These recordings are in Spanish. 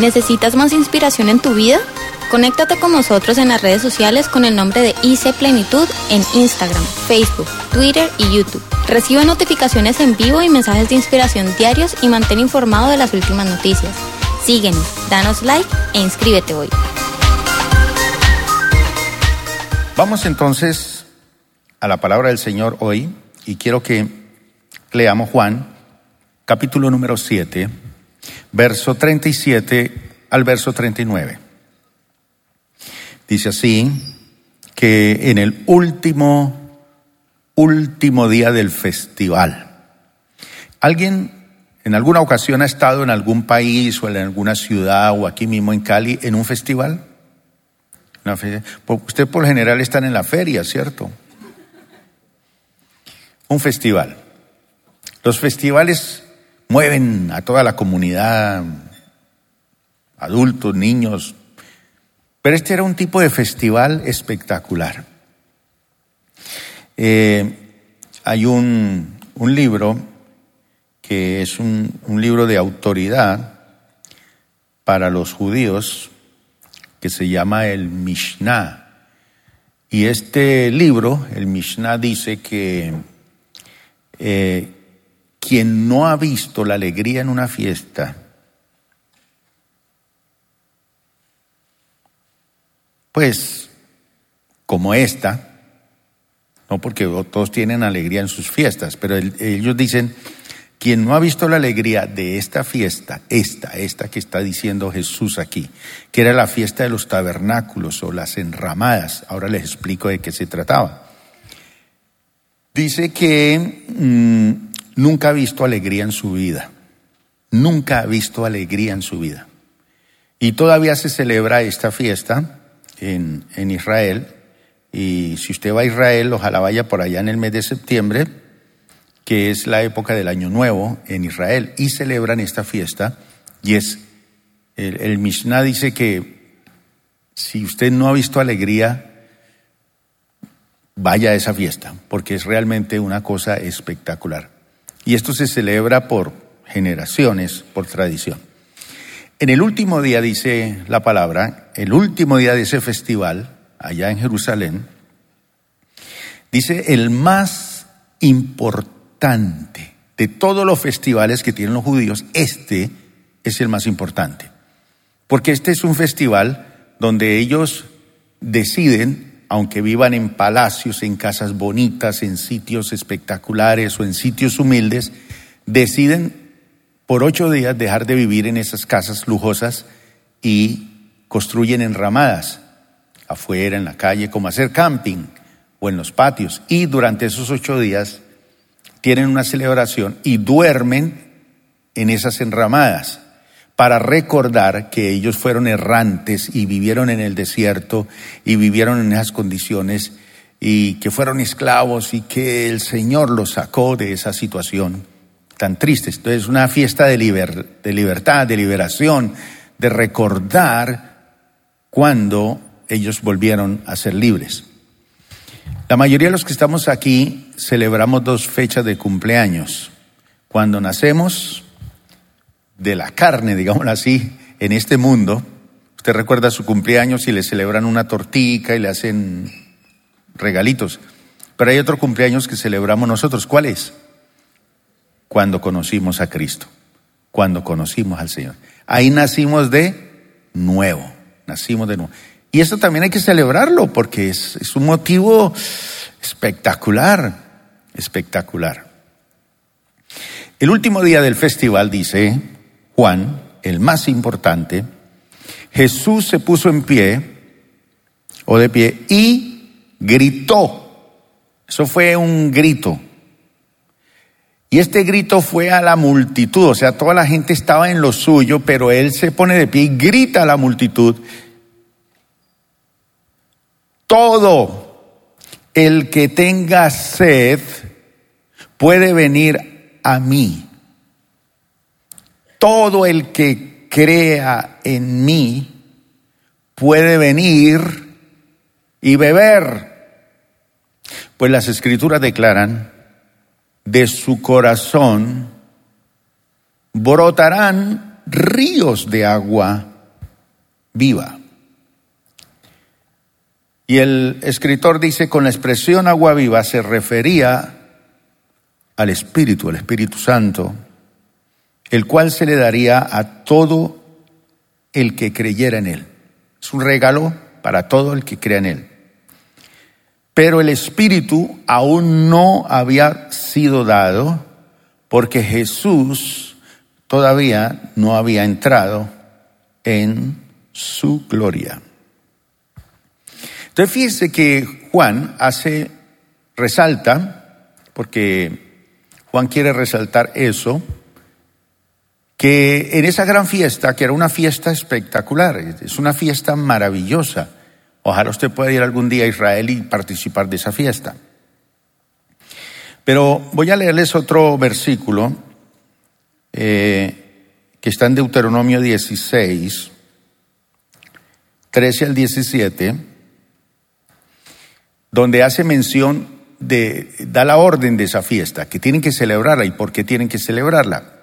¿Necesitas más inspiración en tu vida? Conéctate con nosotros en las redes sociales con el nombre de IC Plenitud en Instagram, Facebook, Twitter y YouTube. Recibe notificaciones en vivo y mensajes de inspiración diarios y mantén informado de las últimas noticias. Síguenos, danos like e inscríbete hoy. Vamos entonces a la palabra del Señor hoy y quiero que leamos Juan, capítulo número 7, verso 37 al verso 39. Dice así, que en el último, último día del festival, ¿alguien en alguna ocasión ha estado en algún país o en alguna ciudad o aquí mismo en Cali en un festival? Usted por general están en la feria, ¿cierto? Un festival. Los festivales mueven a toda la comunidad, adultos, niños, pero este era un tipo de festival espectacular. Eh, hay un, libro que es un, un libro de autoridad para los judíos que se llama el Mishnah. Y este libro, el Mishnah, dice que eh, quien no ha visto la alegría en una fiesta, Pues, como esta, no porque todos tienen alegría en sus fiestas, pero ellos dicen, quien no ha visto la alegría de esta fiesta, esta, esta que está diciendo Jesús aquí, que era la fiesta de los tabernáculos o las enramadas, ahora les explico de qué se trataba. Dice que mm, nunca ha visto alegría en su vida, nunca ha visto alegría en su vida. Y todavía se celebra esta fiesta en, en Israel. Y si usted va a Israel, ojalá vaya por allá en el mes de septiembre, que es la época del Año Nuevo en Israel, y celebran esta fiesta. Y es, el, el Mishnah dice que si usted no ha visto alegría, vaya a esa fiesta, porque es realmente una cosa espectacular. Y esto se celebra por generaciones, por tradición. En el último día, dice la palabra, el último día de ese festival, allá en Jerusalén, dice el más importante de todos los festivales que tienen los judíos, este es el más importante. Porque este es un festival donde ellos deciden, aunque vivan en palacios, en casas bonitas, en sitios espectaculares o en sitios humildes, deciden por ocho días dejar de vivir en esas casas lujosas y construyen enramadas afuera, en la calle, como hacer camping o en los patios. Y durante esos ocho días tienen una celebración y duermen en esas enramadas para recordar que ellos fueron errantes y vivieron en el desierto y vivieron en esas condiciones y que fueron esclavos y que el Señor los sacó de esa situación tan tristes. Entonces, una fiesta de, de libertad, de liberación, de recordar cuando ellos volvieron a ser libres. La mayoría de los que estamos aquí celebramos dos fechas de cumpleaños. Cuando nacemos de la carne, digámoslo así, en este mundo, usted recuerda su cumpleaños y le celebran una tortica y le hacen regalitos. Pero hay otro cumpleaños que celebramos nosotros. ¿Cuál es? cuando conocimos a Cristo, cuando conocimos al Señor. Ahí nacimos de nuevo, nacimos de nuevo. Y eso también hay que celebrarlo porque es, es un motivo espectacular, espectacular. El último día del festival, dice Juan, el más importante, Jesús se puso en pie, o de pie, y gritó. Eso fue un grito. Y este grito fue a la multitud, o sea, toda la gente estaba en lo suyo, pero él se pone de pie y grita a la multitud, todo el que tenga sed puede venir a mí. Todo el que crea en mí puede venir y beber. Pues las escrituras declaran de su corazón brotarán ríos de agua viva. Y el escritor dice, con la expresión agua viva se refería al Espíritu, al Espíritu Santo, el cual se le daría a todo el que creyera en él. Es un regalo para todo el que crea en él. Pero el Espíritu aún no había sido dado porque Jesús todavía no había entrado en su gloria. Entonces fíjese que Juan hace, resalta, porque Juan quiere resaltar eso, que en esa gran fiesta, que era una fiesta espectacular, es una fiesta maravillosa, ojalá usted pueda ir algún día a Israel y participar de esa fiesta. Pero voy a leerles otro versículo eh, que está en Deuteronomio 16, 13 al 17 donde hace mención de, da la orden de esa fiesta, que tienen que celebrarla y por qué tienen que celebrarla.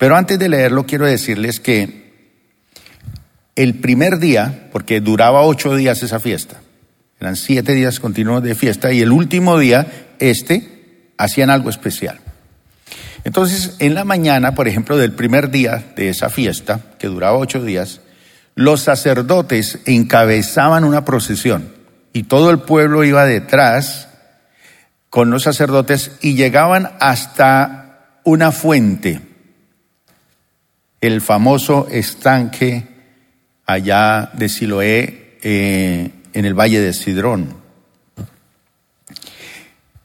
Pero antes de leerlo, quiero decirles que el primer día, porque duraba ocho días esa fiesta, eran siete días continuos de fiesta, y el último día, este, hacían algo especial. Entonces, en la mañana, por ejemplo, del primer día de esa fiesta, que duraba ocho días, los sacerdotes encabezaban una procesión y todo el pueblo iba detrás con los sacerdotes y llegaban hasta una fuente, el famoso estanque allá de Siloé eh, en el valle de Sidrón.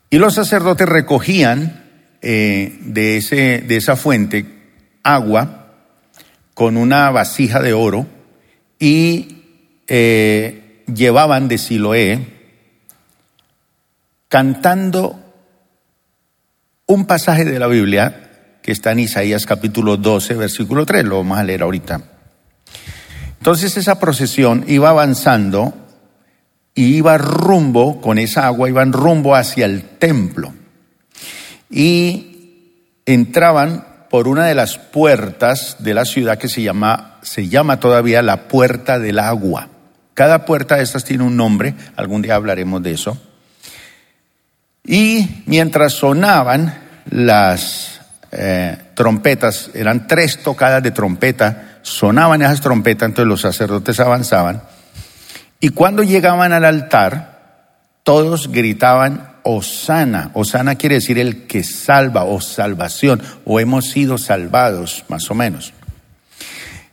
Y los sacerdotes recogían eh, de, ese, de esa fuente agua con una vasija de oro y eh, llevaban de Siloé cantando un pasaje de la Biblia que está en Isaías capítulo 12, versículo 3, lo vamos a leer ahorita. Entonces esa procesión iba avanzando y iba rumbo, con esa agua, iban rumbo hacia el templo. Y entraban por una de las puertas de la ciudad que se llama, se llama todavía la puerta del agua. Cada puerta de estas tiene un nombre, algún día hablaremos de eso. Y mientras sonaban las eh, trompetas, eran tres tocadas de trompeta, sonaban esas trompetas, entonces los sacerdotes avanzaban. Y cuando llegaban al altar, todos gritaban, Osana. Osana quiere decir el que salva o salvación, o hemos sido salvados, más o menos.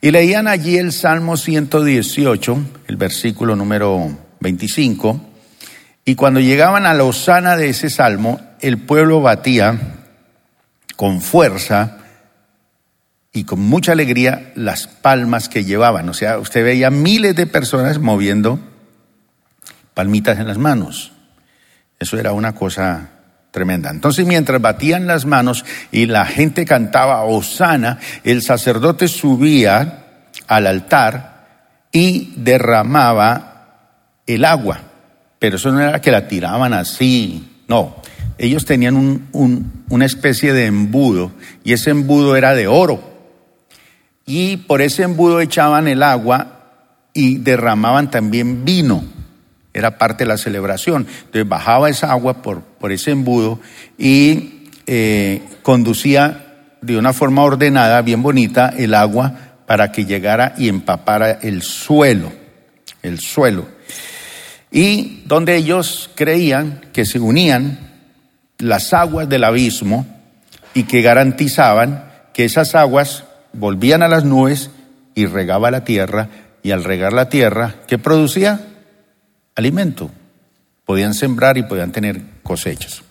Y leían allí el Salmo 118, el versículo número 25, y cuando llegaban a la osana de ese salmo, el pueblo batía con fuerza y con mucha alegría las palmas que llevaban. O sea, usted veía miles de personas moviendo palmitas en las manos. Eso era una cosa tremenda. Entonces, mientras batían las manos y la gente cantaba Osana, el sacerdote subía al altar y derramaba el agua. Pero eso no era que la tiraban así, no. Ellos tenían un, una especie de embudo y ese embudo era de oro. Y por ese embudo echaban el agua y derramaban también vino era parte de la celebración. Entonces bajaba esa agua por, por ese embudo y eh, conducía de una forma ordenada, bien bonita, el agua para que llegara y empapara el suelo, el suelo. Y donde ellos creían que se unían las aguas del abismo y que garantizaban que esas aguas volvían a las nubes y regaba la tierra, y al regar la tierra, ¿qué producía? alimento. Podían sembrar y podían tener cosechas.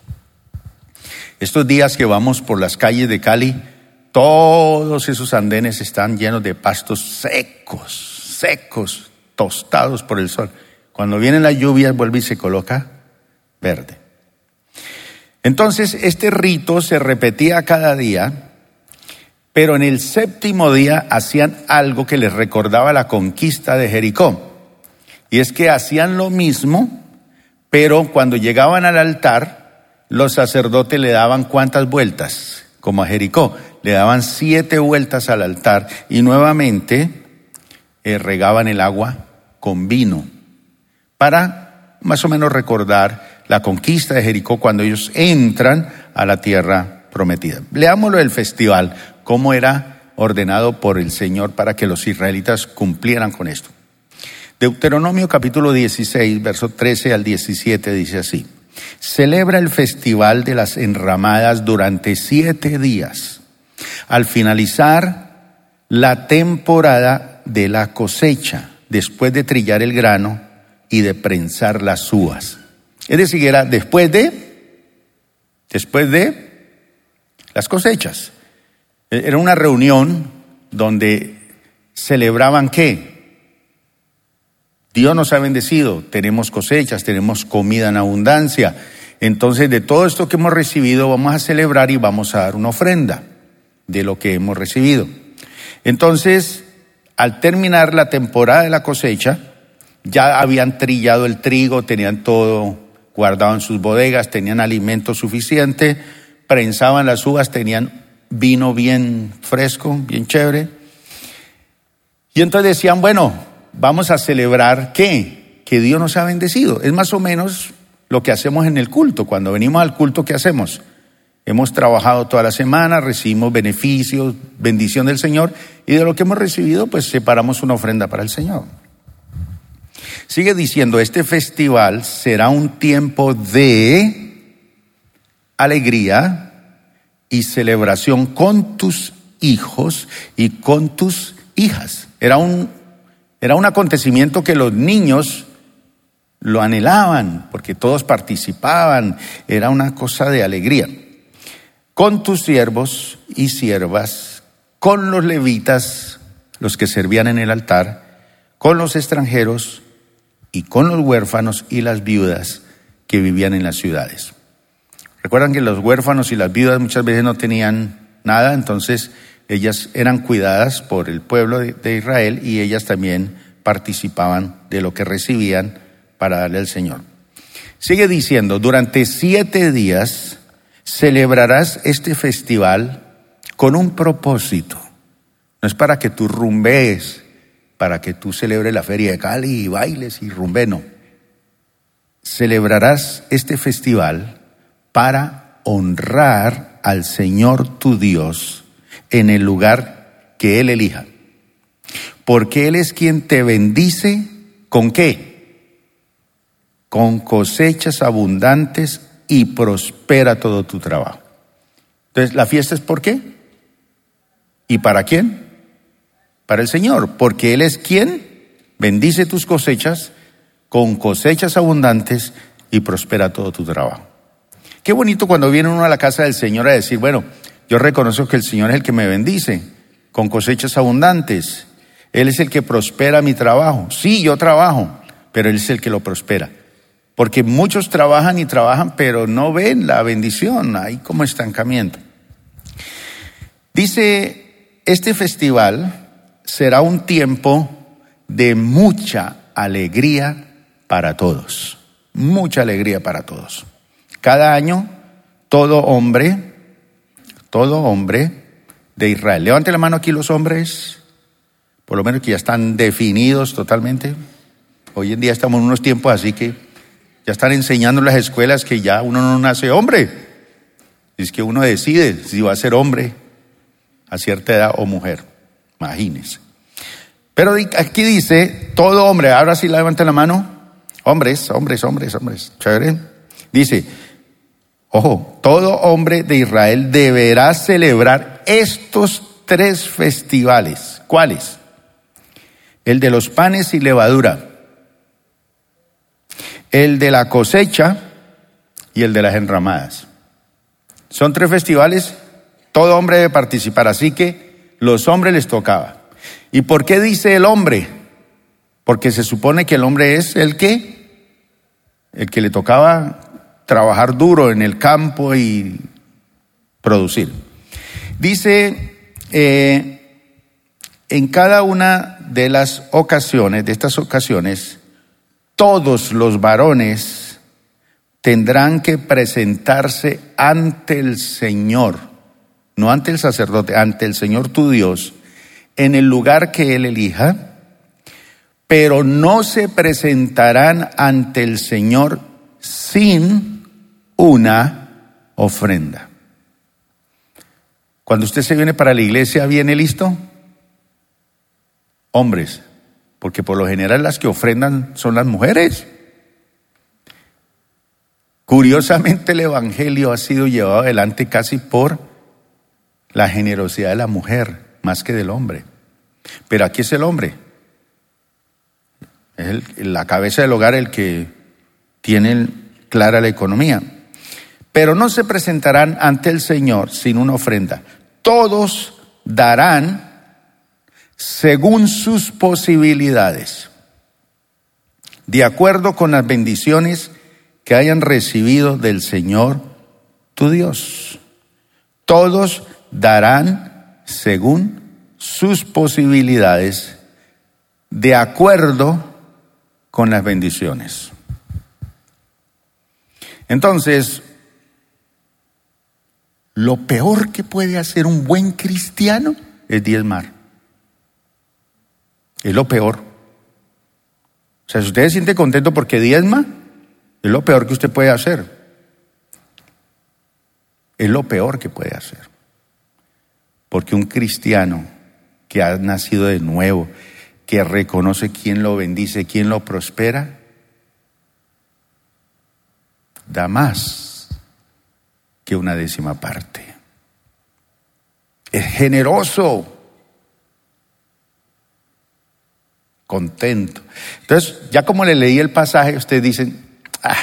Estos días que vamos por las calles de Cali, todos esos andenes están llenos de pastos secos, secos, tostados por el sol. Cuando viene la lluvia vuelve y se coloca verde. Entonces, este rito se repetía cada día, pero en el séptimo día hacían algo que les recordaba la conquista de Jericó. Y es que hacían lo mismo, pero cuando llegaban al altar, los sacerdotes le daban cuántas vueltas, como a Jericó, le daban siete vueltas al altar y nuevamente eh, regaban el agua con vino para más o menos recordar la conquista de Jericó cuando ellos entran a la tierra prometida. Leámoslo del festival, cómo era ordenado por el Señor para que los israelitas cumplieran con esto. Deuteronomio capítulo 16, verso 13 al 17 dice así, celebra el festival de las enramadas durante siete días. Al finalizar la temporada de la cosecha, después de trillar el grano y de prensar las uvas. Es decir, era después de, después de las cosechas. Era una reunión donde celebraban qué? Dios nos ha bendecido, tenemos cosechas, tenemos comida en abundancia. Entonces, de todo esto que hemos recibido, vamos a celebrar y vamos a dar una ofrenda de lo que hemos recibido. Entonces, al terminar la temporada de la cosecha, ya habían trillado el trigo, tenían todo guardado en sus bodegas, tenían alimento suficiente, prensaban las uvas, tenían vino bien fresco, bien chévere. Y entonces decían, bueno, vamos a celebrar qué? Que Dios nos ha bendecido. Es más o menos lo que hacemos en el culto. Cuando venimos al culto, ¿qué hacemos? Hemos trabajado toda la semana, recibimos beneficios, bendición del Señor, y de lo que hemos recibido, pues separamos una ofrenda para el Señor. Sigue diciendo, este festival será un tiempo de alegría y celebración con tus hijos y con tus hijas. Era un era un acontecimiento que los niños lo anhelaban, porque todos participaban, era una cosa de alegría. Con tus siervos y siervas, con los levitas, los que servían en el altar, con los extranjeros y con los huérfanos y las viudas que vivían en las ciudades. Recuerdan que los huérfanos y las viudas muchas veces no tenían nada, entonces ellas eran cuidadas por el pueblo de Israel y ellas también participaban de lo que recibían para darle al Señor. Sigue diciendo, durante siete días celebrarás este festival con un propósito. No es para que tú rumbees, para que tú celebres la feria de Cali y bailes y rumbe, no. Celebrarás este festival para honrar al Señor tu Dios en el lugar que Él elija. Porque Él es quien te bendice con qué? Con cosechas abundantes y prospera todo tu trabajo. Entonces, ¿la fiesta es por qué? ¿Y para quién? Para el Señor, porque Él es quien bendice tus cosechas con cosechas abundantes y prospera todo tu trabajo. Qué bonito cuando viene uno a la casa del Señor a decir, bueno, yo reconozco que el Señor es el que me bendice con cosechas abundantes. Él es el que prospera mi trabajo. Sí, yo trabajo, pero Él es el que lo prospera. Porque muchos trabajan y trabajan, pero no ven la bendición. Hay como estancamiento. Dice, este festival será un tiempo de mucha alegría para todos. Mucha alegría para todos. Cada año, todo hombre todo hombre de Israel. Levante la mano aquí los hombres, por lo menos que ya están definidos totalmente. Hoy en día estamos en unos tiempos así que ya están enseñando en las escuelas que ya uno no nace hombre. Es que uno decide si va a ser hombre a cierta edad o mujer. Imagínense. Pero aquí dice, todo hombre, ahora sí levante la mano. Hombres, hombres, hombres, hombres. Chévere. Dice, Ojo, todo hombre de Israel deberá celebrar estos tres festivales. ¿Cuáles? El de los panes y levadura, el de la cosecha y el de las enramadas. Son tres festivales, todo hombre debe participar, así que los hombres les tocaba. ¿Y por qué dice el hombre? Porque se supone que el hombre es el que, el que le tocaba trabajar duro en el campo y producir. Dice, eh, en cada una de las ocasiones, de estas ocasiones, todos los varones tendrán que presentarse ante el Señor, no ante el sacerdote, ante el Señor tu Dios, en el lugar que Él elija, pero no se presentarán ante el Señor sin una ofrenda. Cuando usted se viene para la iglesia, ¿viene listo? Hombres, porque por lo general las que ofrendan son las mujeres. Curiosamente el Evangelio ha sido llevado adelante casi por la generosidad de la mujer más que del hombre. Pero aquí es el hombre. Es la cabeza del hogar el que tiene clara la economía. Pero no se presentarán ante el Señor sin una ofrenda. Todos darán según sus posibilidades, de acuerdo con las bendiciones que hayan recibido del Señor tu Dios. Todos darán según sus posibilidades, de acuerdo con las bendiciones. Entonces, lo peor que puede hacer un buen cristiano es diezmar. Es lo peor. O sea, si usted se siente contento porque diezma, es lo peor que usted puede hacer. Es lo peor que puede hacer. Porque un cristiano que ha nacido de nuevo, que reconoce quién lo bendice, quién lo prospera, da más que una décima parte. Es generoso. Contento. Entonces, ya como le leí el pasaje, ustedes dicen, ah,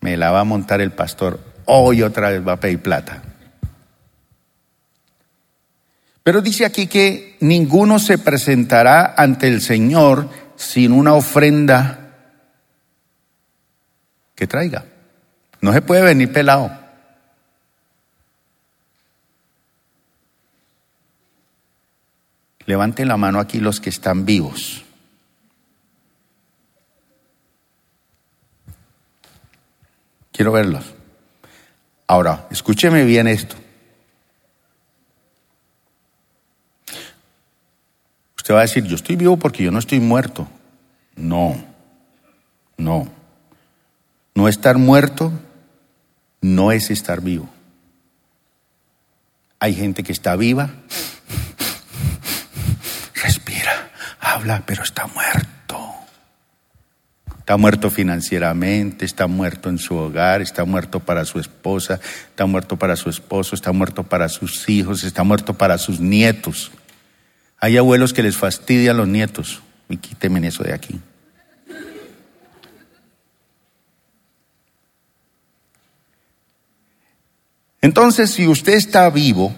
me la va a montar el pastor, hoy otra vez va a pedir plata. Pero dice aquí que ninguno se presentará ante el Señor sin una ofrenda que traiga. No se puede venir pelado. Levanten la mano aquí los que están vivos. Quiero verlos. Ahora, escúcheme bien esto. Usted va a decir, yo estoy vivo porque yo no estoy muerto. No, no. No estar muerto no es estar vivo. Hay gente que está viva, respira, habla, pero está muerto. Está muerto financieramente, está muerto en su hogar, está muerto para su esposa, está muerto para su esposo, está muerto para sus hijos, está muerto para sus nietos. Hay abuelos que les fastidian los nietos. Y quítenme eso de aquí. Entonces, si usted está vivo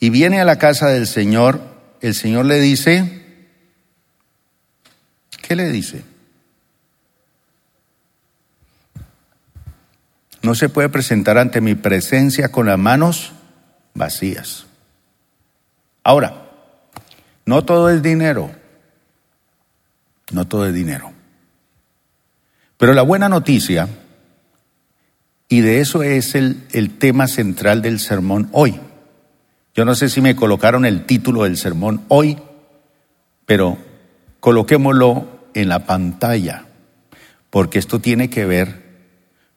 y viene a la casa del Señor, el Señor le dice, ¿qué le dice? No se puede presentar ante mi presencia con las manos vacías. Ahora, no todo es dinero, no todo es dinero. Pero la buena noticia, y de eso es el, el tema central del sermón hoy. Yo no sé si me colocaron el título del sermón hoy, pero coloquémoslo en la pantalla, porque esto tiene que ver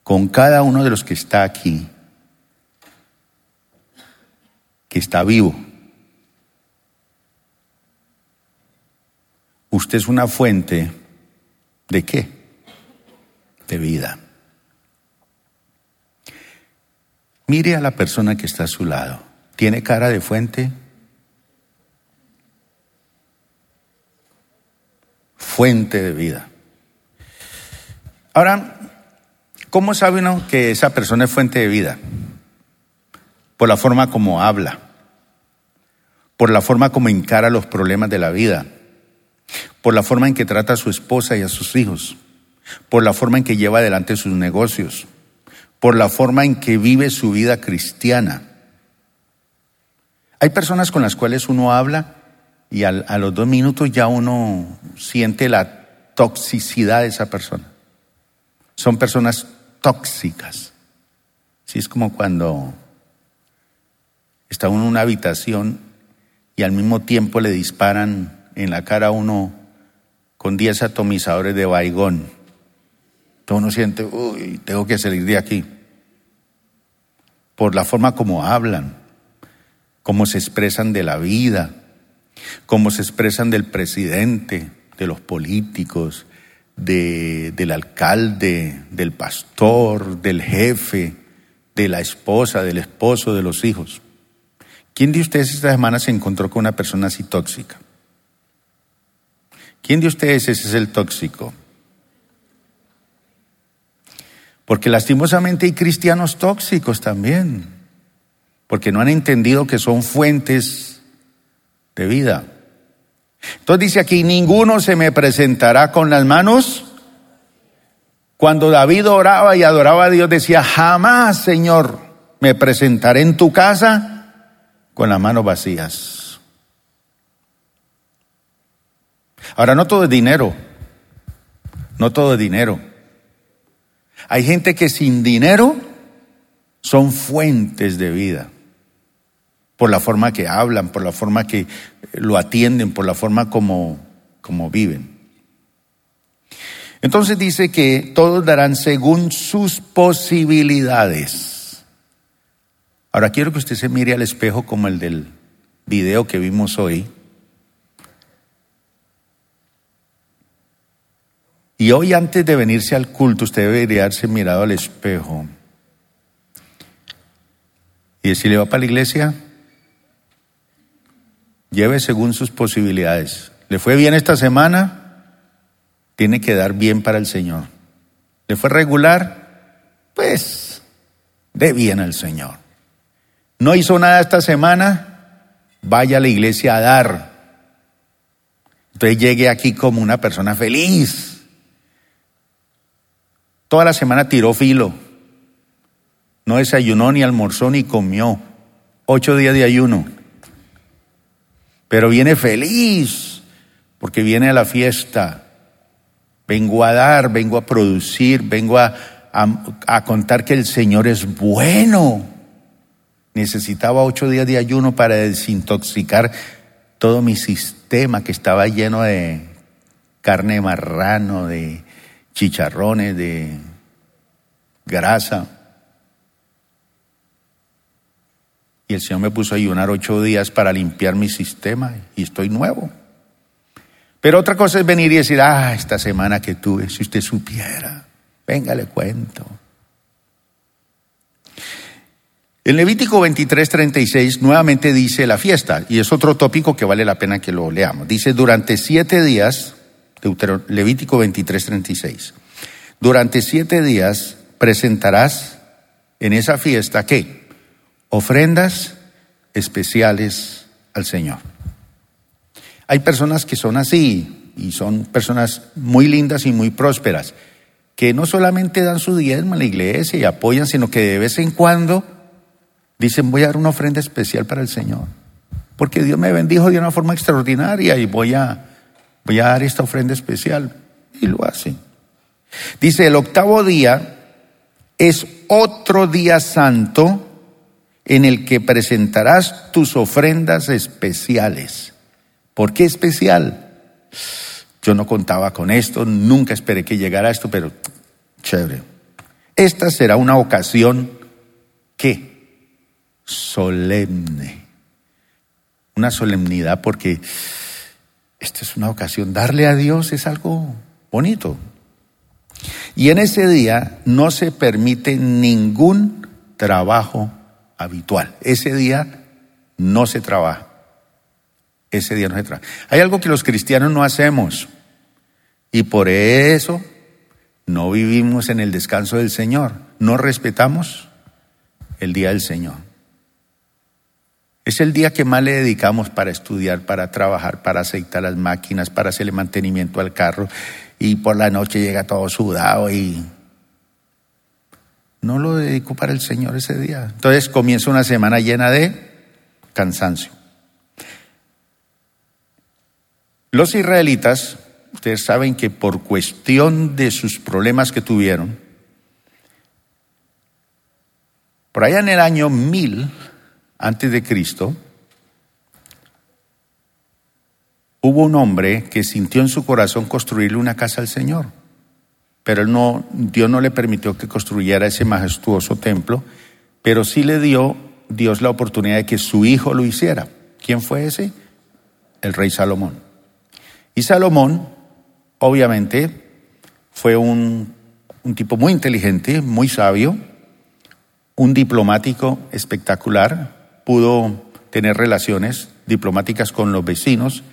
con cada uno de los que está aquí está vivo. Usted es una fuente de qué? De vida. Mire a la persona que está a su lado. ¿Tiene cara de fuente? Fuente de vida. Ahora, ¿cómo sabe uno que esa persona es fuente de vida? Por la forma como habla por la forma como encara los problemas de la vida, por la forma en que trata a su esposa y a sus hijos, por la forma en que lleva adelante sus negocios, por la forma en que vive su vida cristiana. Hay personas con las cuales uno habla y a los dos minutos ya uno siente la toxicidad de esa persona. Son personas tóxicas. Sí, es como cuando está uno en una habitación y al mismo tiempo le disparan en la cara a uno con 10 atomizadores de baigón. Entonces uno siente, uy, tengo que salir de aquí. Por la forma como hablan, cómo se expresan de la vida, cómo se expresan del presidente, de los políticos, de, del alcalde, del pastor, del jefe, de la esposa, del esposo, de los hijos. ¿Quién de ustedes esta semana se encontró con una persona así tóxica? ¿Quién de ustedes ese es el tóxico? Porque lastimosamente hay cristianos tóxicos también, porque no han entendido que son fuentes de vida. Entonces dice aquí, ninguno se me presentará con las manos. Cuando David oraba y adoraba a Dios, decía, jamás, Señor, me presentaré en tu casa con las manos vacías. Ahora, no todo es dinero, no todo es dinero. Hay gente que sin dinero son fuentes de vida por la forma que hablan, por la forma que lo atienden, por la forma como, como viven. Entonces dice que todos darán según sus posibilidades. Ahora quiero que usted se mire al espejo como el del video que vimos hoy. Y hoy antes de venirse al culto usted debería haberse mirado al espejo y decirle, ¿va para la iglesia? Lleve según sus posibilidades. ¿Le fue bien esta semana? Tiene que dar bien para el Señor. ¿Le fue regular? Pues dé bien al Señor. ¿No hizo nada esta semana? Vaya a la iglesia a dar. Entonces llegue aquí como una persona feliz. Toda la semana tiró filo. No desayunó ni almorzó ni comió. Ocho días de ayuno pero viene feliz porque viene a la fiesta. Vengo a dar, vengo a producir, vengo a, a, contar que el Señor es bueno. Necesitaba ocho días de ayuno para desintoxicar todo mi sistema que estaba lleno de carne marrano, de chicharrones, de grasa. Y el Señor me puso a ayunar ocho días para limpiar mi sistema y estoy nuevo. Pero otra cosa es venir y decir, ah, esta semana que tuve, si usted supiera, venga, le cuento. En Levítico 23, 36 nuevamente dice la fiesta, y es otro tópico que vale la pena que lo leamos. Dice, durante siete días, Levítico 23, 36, durante siete días presentarás en esa fiesta, ¿qué? ofrendas especiales al Señor. Hay personas que son así y son personas muy lindas y muy prósperas, que no solamente dan su diezmo a la iglesia y apoyan, sino que de vez en cuando dicen voy a dar una ofrenda especial para el Señor, porque Dios me bendijo de una forma extraordinaria y voy a, voy a dar esta ofrenda especial. Y lo hacen. Dice, el octavo día es otro día santo en el que presentarás tus ofrendas especiales. ¿Por qué especial? Yo no contaba con esto, nunca esperé que llegara esto, pero chévere. Esta será una ocasión solemne. Una solemnidad porque esta es una ocasión. Darle a Dios es algo bonito. Y en ese día no se permite ningún trabajo habitual. Ese día no se trabaja. Ese día no se trabaja. Hay algo que los cristianos no hacemos y por eso no vivimos en el descanso del Señor. No respetamos el día del Señor. Es el día que más le dedicamos para estudiar, para trabajar, para aceitar las máquinas, para hacerle mantenimiento al carro y por la noche llega todo sudado y no lo dedico para el Señor ese día. Entonces comienza una semana llena de cansancio. Los israelitas, ustedes saben que por cuestión de sus problemas que tuvieron, por allá en el año 1000 antes de Cristo, hubo un hombre que sintió en su corazón construirle una casa al Señor, pero él no, Dios no le permitió que construyera ese majestuoso templo, pero sí le dio Dios la oportunidad de que su hijo lo hiciera. ¿Quién fue ese? El rey Salomón. Y Salomón, obviamente, fue un, un tipo muy inteligente, muy sabio, un diplomático espectacular, pudo tener relaciones diplomáticas con los vecinos,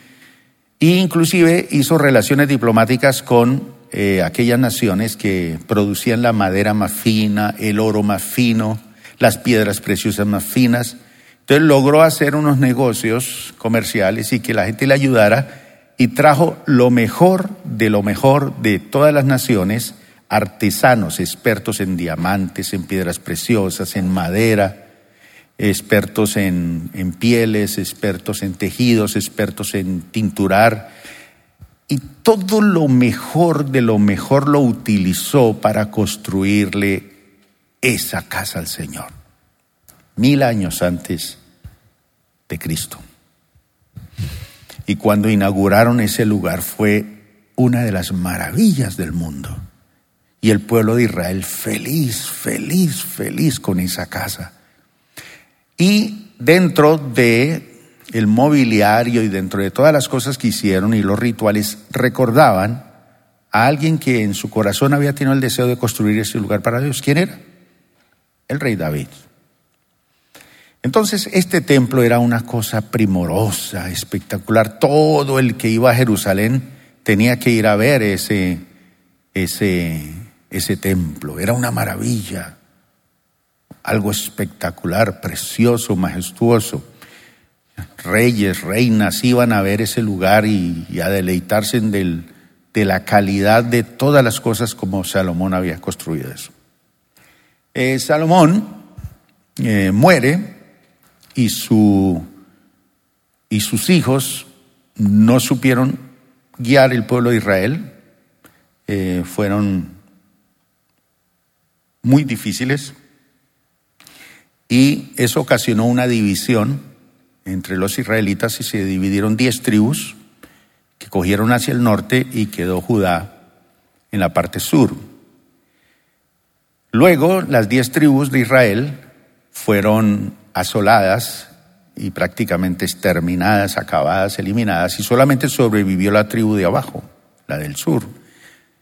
e inclusive hizo relaciones diplomáticas con eh, aquellas naciones que producían la madera más fina, el oro más fino, las piedras preciosas más finas. Entonces logró hacer unos negocios comerciales y que la gente le ayudara y trajo lo mejor de lo mejor de todas las naciones, artesanos, expertos en diamantes, en piedras preciosas, en madera, expertos en, en pieles, expertos en tejidos, expertos en tinturar. Y todo lo mejor de lo mejor lo utilizó para construirle esa casa al Señor. Mil años antes de Cristo. Y cuando inauguraron ese lugar fue una de las maravillas del mundo. Y el pueblo de Israel feliz, feliz, feliz con esa casa. Y dentro de el mobiliario y dentro de todas las cosas que hicieron y los rituales recordaban a alguien que en su corazón había tenido el deseo de construir ese lugar para Dios. ¿Quién era? El rey David. Entonces, este templo era una cosa primorosa, espectacular. Todo el que iba a Jerusalén tenía que ir a ver ese, ese, ese templo. Era una maravilla algo espectacular, precioso, majestuoso. Reyes, reinas iban a ver ese lugar y, a deleitarse del, de la calidad de todas las cosas como Salomón había construido eso. Eh, Salomón eh, muere y, su, y sus hijos no supieron guiar el pueblo de Israel, eh, fueron muy difíciles, y eso ocasionó una división entre los israelitas y se dividieron diez tribus que cogieron hacia el norte y quedó Judá en la parte sur. Luego las diez tribus de Israel fueron asoladas y prácticamente exterminadas, acabadas, eliminadas, y solamente sobrevivió la tribu de abajo, la del sur,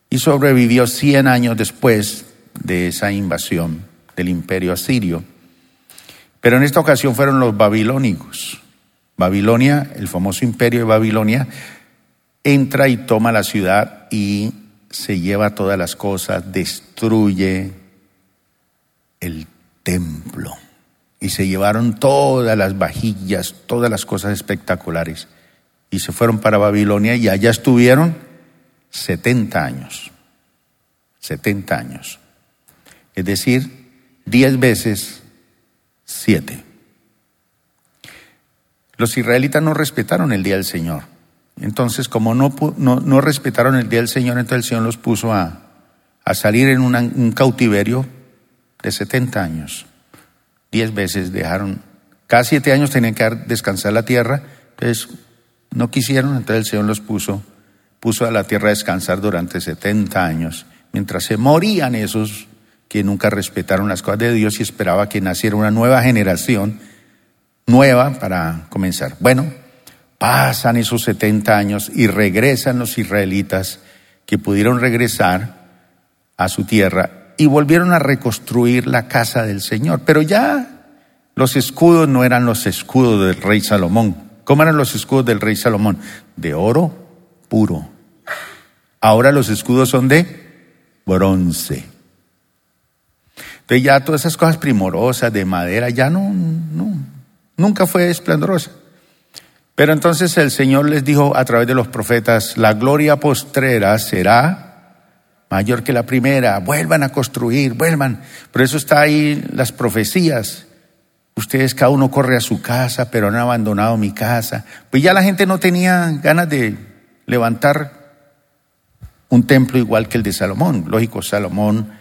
y sobrevivió cien años después de esa invasión del imperio asirio. Pero en esta ocasión fueron los babilónicos. Babilonia, el famoso imperio de Babilonia, entra y toma la ciudad y se lleva todas las cosas, destruye el templo. Y se llevaron todas las vajillas, todas las cosas espectaculares. Y se fueron para Babilonia y allá estuvieron 70 años. 70 años. Es decir, 10 veces Siete. Los israelitas no respetaron el día del Señor. Entonces, como no, no, respetaron el día del Señor, entonces el Señor los puso a, a salir en un cautiverio de 70 años. Diez veces dejaron, cada siete años tenían que descansar la tierra, entonces no quisieron, entonces el Señor los puso, puso a la tierra a descansar durante 70 años, mientras se morían esos que nunca respetaron las cosas de Dios y esperaba que naciera una nueva generación nueva para comenzar. Bueno, pasan esos 70 años y regresan los israelitas que pudieron regresar a su tierra y volvieron a reconstruir la casa del Señor. Pero ya los escudos no eran los escudos del rey Salomón. ¿Cómo eran los escudos del rey Salomón? De oro puro. Ahora los escudos son de bronce. Entonces ya todas esas cosas primorosas de madera ya no, no, nunca fue esplendorosa. Pero entonces el Señor les dijo a través de los profetas, la gloria postrera será mayor que la primera, vuelvan a construir, vuelvan. Por eso está ahí las profecías. Ustedes cada uno corre a su casa, pero han abandonado mi casa. Pues ya la gente no tenía ganas de levantar un templo igual que el de Salomón. Lógico, Salomón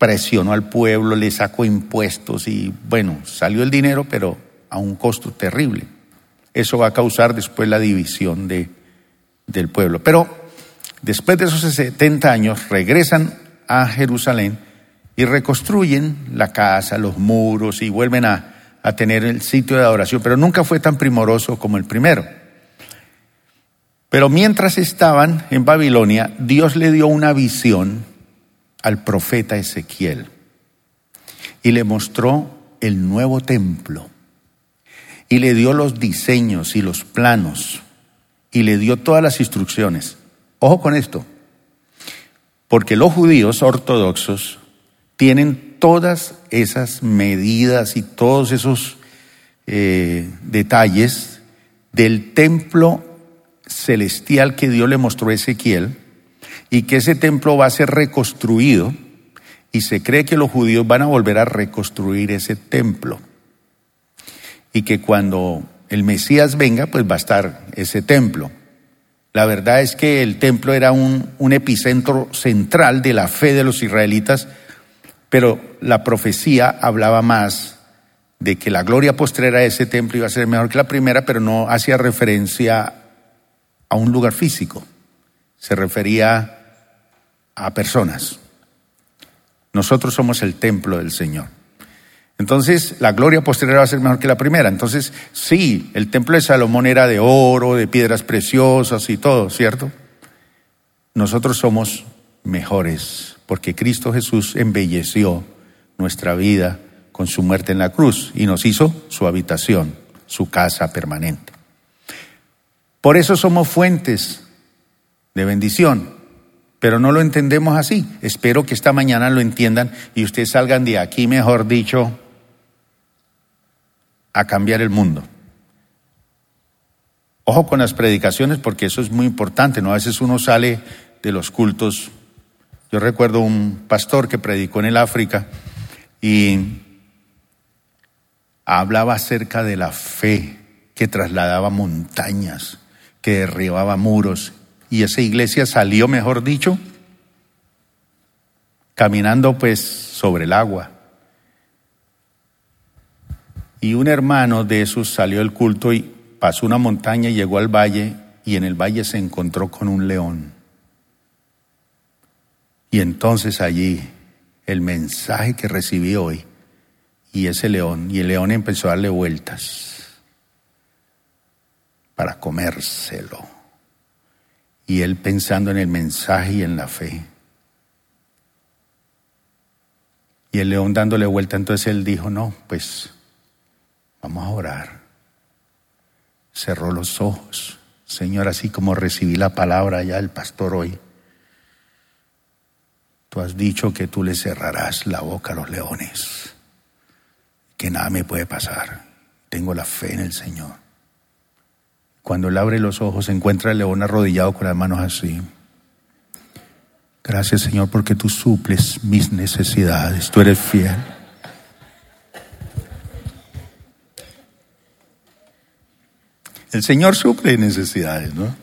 presionó al pueblo, le sacó impuestos y bueno, salió el dinero, pero a un costo terrible. Eso va a causar después la división de, del pueblo. Pero después de esos 70 años regresan a Jerusalén y reconstruyen la casa, los muros y vuelven a, a tener el sitio de adoración, pero nunca fue tan primoroso como el primero. Pero mientras estaban en Babilonia, Dios le dio una visión al profeta Ezequiel y le mostró el nuevo templo y le dio los diseños y los planos y le dio todas las instrucciones. Ojo con esto, porque los judíos ortodoxos tienen todas esas medidas y todos esos eh, detalles del templo celestial que Dios le mostró a Ezequiel y que ese templo va a ser reconstruido y se cree que los judíos van a volver a reconstruir ese templo y que cuando el Mesías venga pues va a estar ese templo. La verdad es que el templo era un, un epicentro central de la fe de los israelitas, pero la profecía hablaba más de que la gloria postrera de ese templo iba a ser mejor que la primera, pero no hacía referencia a un lugar físico, se refería a personas. Nosotros somos el templo del Señor. Entonces, la gloria posterior va a ser mejor que la primera. Entonces, sí, el templo de Salomón era de oro, de piedras preciosas y todo, ¿cierto? Nosotros somos mejores porque Cristo Jesús embelleció nuestra vida con su muerte en la cruz y nos hizo su habitación, su casa permanente. Por eso somos fuentes de bendición, pero no lo entendemos así. Espero que esta mañana lo entiendan y ustedes salgan de aquí, mejor dicho, a cambiar el mundo. Ojo con las predicaciones porque eso es muy importante, ¿no? A veces uno sale de los cultos. Yo recuerdo un pastor que predicó en el África y hablaba acerca de la fe que trasladaba montañas que derribaba muros. Y esa iglesia salió, mejor dicho, caminando pues sobre el agua. Y un hermano de esos salió del culto y pasó una montaña y llegó al valle y en el valle se encontró con un león. Y entonces allí el mensaje que recibí hoy y ese león, y el león empezó a darle vueltas para comérselo. Y él pensando en el mensaje y en la fe. Y el león dándole vuelta, entonces él dijo, no, pues vamos a orar. Cerró los ojos. Señor, así como recibí la palabra ya el pastor hoy, tú has dicho que tú le cerrarás la boca a los leones, que nada me puede pasar. Tengo la fe en el Señor. Cuando él abre los ojos, encuentra al león arrodillado con las manos así. Gracias Señor porque tú suples mis necesidades, tú eres fiel. El Señor suple necesidades, ¿no?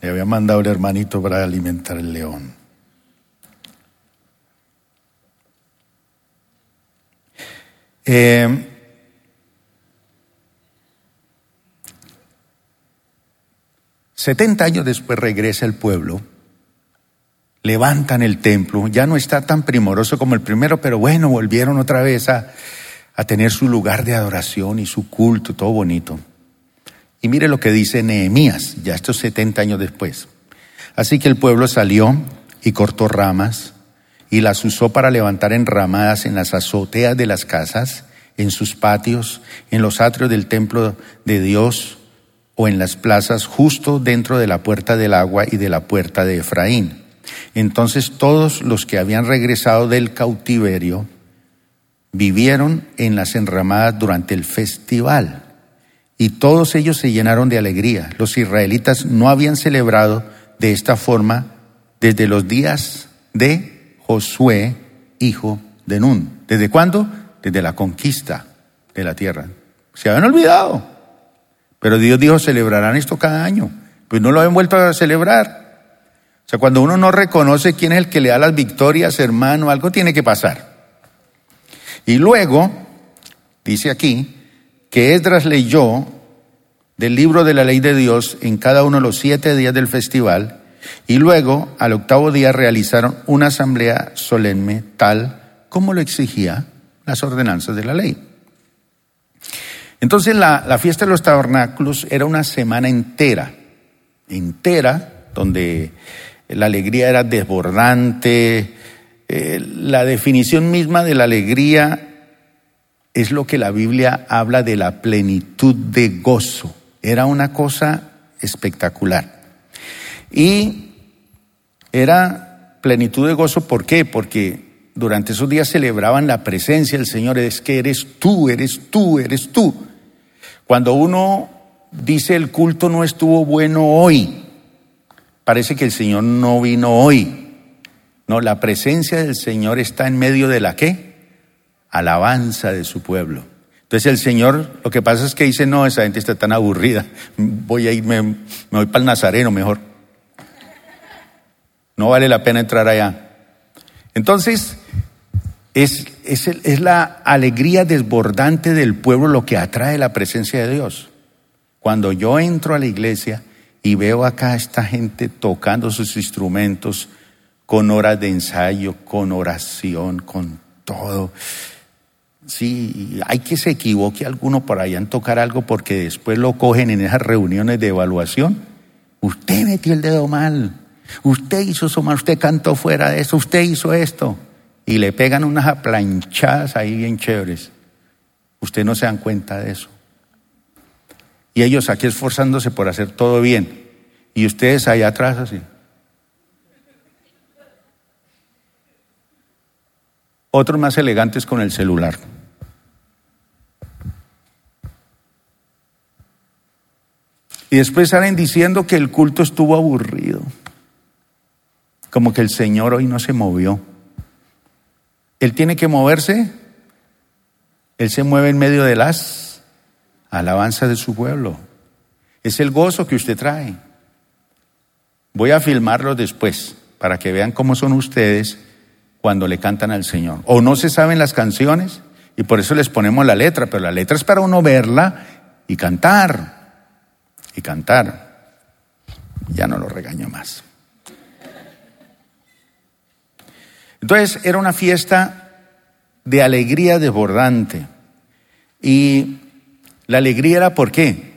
Le había mandado el hermanito para alimentar el león. Eh, 70 años después regresa el pueblo, levantan el templo, ya no está tan primoroso como el primero, pero bueno, volvieron otra vez a, a tener su lugar de adoración y su culto, todo bonito. Y mire lo que dice Nehemías, ya estos 70 años después. Así que el pueblo salió y cortó ramas y las usó para levantar enramadas en las azoteas de las casas, en sus patios, en los atrios del templo de Dios, o en las plazas justo dentro de la puerta del agua y de la puerta de Efraín. Entonces todos los que habían regresado del cautiverio vivieron en las enramadas durante el festival y todos ellos se llenaron de alegría. Los israelitas no habían celebrado de esta forma desde los días de Josué, hijo de Nun. ¿Desde cuándo? Desde la conquista de la tierra. Se habían olvidado. Pero Dios dijo, celebrarán esto cada año. Pues no lo han vuelto a celebrar. O sea, cuando uno no reconoce quién es el que le da las victorias, hermano, algo tiene que pasar. Y luego, dice aquí, que Esdras leyó del libro de la ley de Dios en cada uno de los siete días del festival y luego al octavo día realizaron una asamblea solemne tal como lo exigía las ordenanzas de la ley. Entonces la, la fiesta de los tabernáculos era una semana entera, entera, donde la alegría era desbordante, eh, la definición misma de la alegría es lo que la Biblia habla de la plenitud de gozo. Era una cosa espectacular. Y era plenitud de gozo, ¿por qué? Porque durante esos días celebraban la presencia del Señor, es que eres tú, eres tú, eres tú. Cuando uno dice el culto no estuvo bueno hoy, parece que el Señor no vino hoy. No, la presencia del Señor está en medio de la qué? Alabanza de su pueblo. Entonces el Señor, lo que pasa es que dice, no, esa gente está tan aburrida, voy a irme, me voy para el Nazareno mejor. No vale la pena entrar allá. Entonces, es, es, es la alegría desbordante del pueblo lo que atrae la presencia de Dios. Cuando yo entro a la iglesia y veo acá a esta gente tocando sus instrumentos, con horas de ensayo, con oración, con todo. Sí, hay que se equivoque alguno por allá en tocar algo porque después lo cogen en esas reuniones de evaluación. Usted metió el dedo mal, usted hizo eso mal, usted cantó fuera de eso, usted hizo esto. Y le pegan unas aplanchadas ahí bien chéveres. Usted no se dan cuenta de eso. Y ellos aquí esforzándose por hacer todo bien. Y ustedes allá atrás así. otros más elegantes con el celular. Y después salen diciendo que el culto estuvo aburrido, como que el Señor hoy no se movió. Él tiene que moverse, Él se mueve en medio de las alabanzas de su pueblo. Es el gozo que usted trae. Voy a filmarlo después para que vean cómo son ustedes cuando le cantan al Señor. O no se saben las canciones y por eso les ponemos la letra, pero la letra es para uno verla y cantar. Y cantar. Ya no lo regaño más. Entonces era una fiesta de alegría desbordante. Y la alegría era por qué?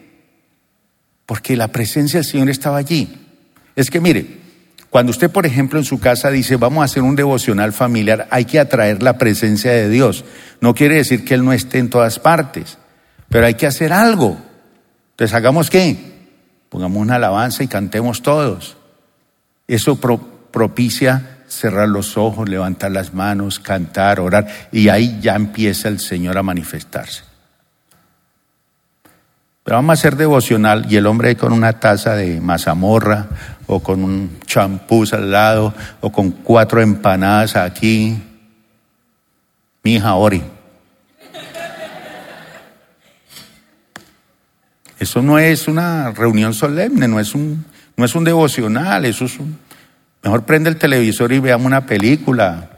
Porque la presencia del Señor estaba allí. Es que mire, cuando usted, por ejemplo, en su casa dice, vamos a hacer un devocional familiar, hay que atraer la presencia de Dios. No quiere decir que Él no esté en todas partes, pero hay que hacer algo. Entonces, ¿hagamos qué? Pongamos una alabanza y cantemos todos. Eso propicia cerrar los ojos, levantar las manos, cantar, orar, y ahí ya empieza el Señor a manifestarse. Pero vamos a hacer devocional y el hombre con una taza de mazamorra o con un champús al lado o con cuatro empanadas aquí. Mi hija Ori. Eso no es una reunión solemne, no es un, no es un devocional, eso es un... Mejor prende el televisor y veamos una película.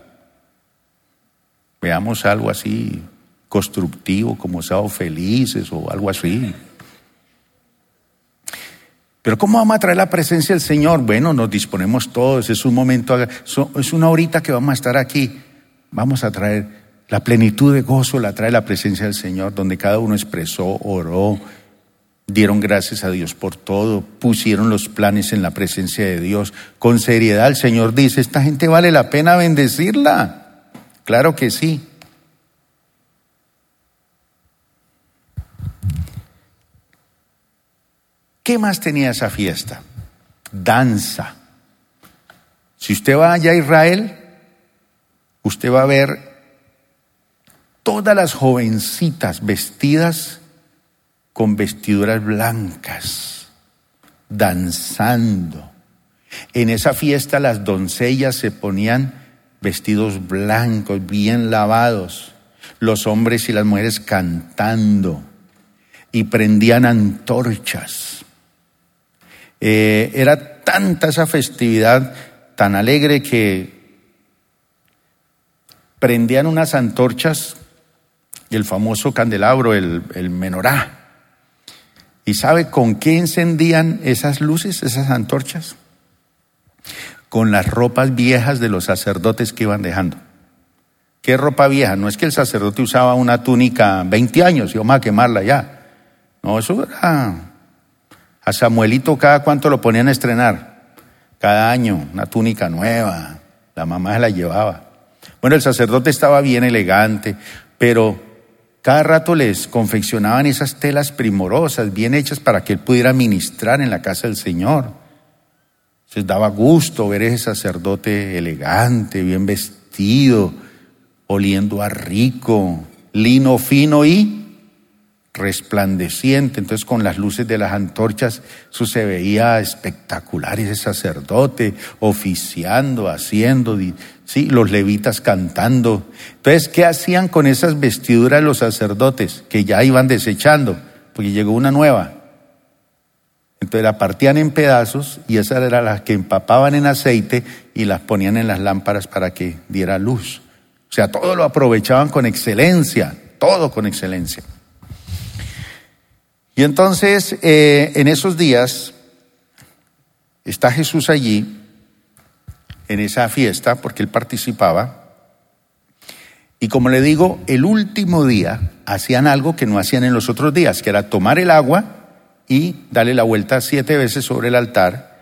Veamos algo así constructivo, como Sábado Felices o algo así. Pero ¿cómo vamos a traer la presencia del Señor? Bueno, nos disponemos todos, es un momento, es una horita que vamos a estar aquí. Vamos a traer la plenitud de gozo, la trae la presencia del Señor, donde cada uno expresó, oró, dieron gracias a Dios por todo, pusieron los planes en la presencia de Dios. Con seriedad el Señor dice, esta gente vale la pena bendecirla. Claro que sí. ¿Qué más tenía esa fiesta? Danza. Si usted va allá a Israel, usted va a ver todas las jovencitas vestidas con vestiduras blancas, danzando. En esa fiesta las doncellas se ponían vestidos blancos, bien lavados, los hombres y las mujeres cantando y prendían antorchas eh, era tanta esa festividad tan alegre que prendían unas antorchas y el famoso candelabro, el, el menorá. ¿Y sabe con qué encendían esas luces, esas antorchas? Con las ropas viejas de los sacerdotes que iban dejando. ¿Qué ropa vieja? No es que el sacerdote usaba una túnica 20 años y vamos a quemarla ya. No, eso era... A Samuelito cada cuánto lo ponían a estrenar. Cada año, una túnica nueva. La mamá se la llevaba. Bueno, el sacerdote estaba bien elegante, pero cada rato les confeccionaban esas telas primorosas, bien hechas para que él pudiera ministrar en la casa del Señor. Les daba gusto ver ese sacerdote elegante, bien vestido, oliendo a rico, lino fino y resplandeciente. Entonces con las luces de las antorchas eso se veía espectacular ese sacerdote oficiando, haciendo, sí, los levitas cantando. Entonces, ¿qué hacían con esas vestiduras los sacerdotes que ya iban desechando? Porque llegó una nueva. Entonces la partían en pedazos y esas eran las que empapaban en aceite y las ponían en las lámparas para que diera luz. O sea, todo lo aprovechaban con excelencia, todo con excelencia. Y entonces, eh, en esos días, está Jesús allí, en esa fiesta, porque él participaba. Y como le digo, el último día hacían algo que no hacían en los otros días, que era tomar el agua y darle la vuelta siete veces sobre el altar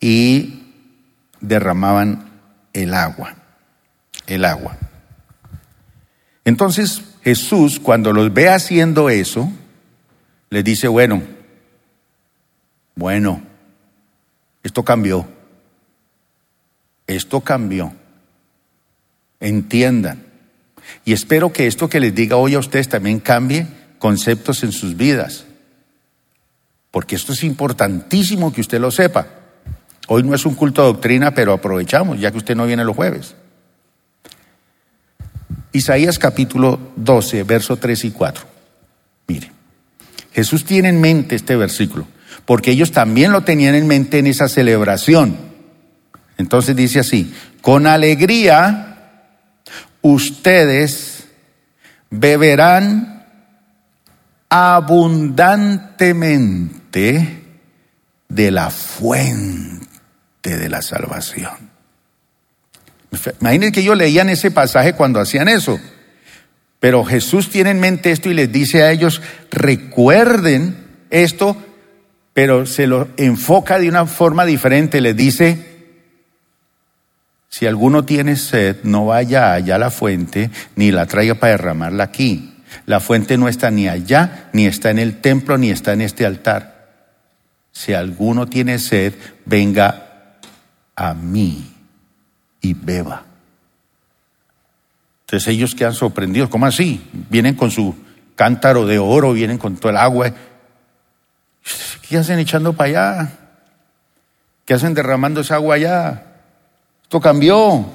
y derramaban el agua, el agua. Entonces Jesús, cuando los ve haciendo eso, les dice, bueno, bueno, esto cambió, esto cambió, entiendan. Y espero que esto que les diga hoy a ustedes también cambie conceptos en sus vidas, porque esto es importantísimo que usted lo sepa. Hoy no es un culto de doctrina, pero aprovechamos, ya que usted no viene los jueves. Isaías capítulo 12, verso 3 y 4. Mire. Jesús tiene en mente este versículo, porque ellos también lo tenían en mente en esa celebración. Entonces dice así, con alegría ustedes beberán abundantemente de la fuente de la salvación. Imagínense que ellos leían ese pasaje cuando hacían eso. Pero Jesús tiene en mente esto y les dice a ellos, recuerden esto, pero se lo enfoca de una forma diferente. Les dice, si alguno tiene sed, no vaya allá a la fuente, ni la traiga para derramarla aquí. La fuente no está ni allá, ni está en el templo, ni está en este altar. Si alguno tiene sed, venga a mí y beba. Entonces ellos quedan sorprendidos. ¿Cómo así? Vienen con su cántaro de oro, vienen con todo el agua. ¿Qué hacen echando para allá? ¿Qué hacen derramando esa agua allá? Esto cambió.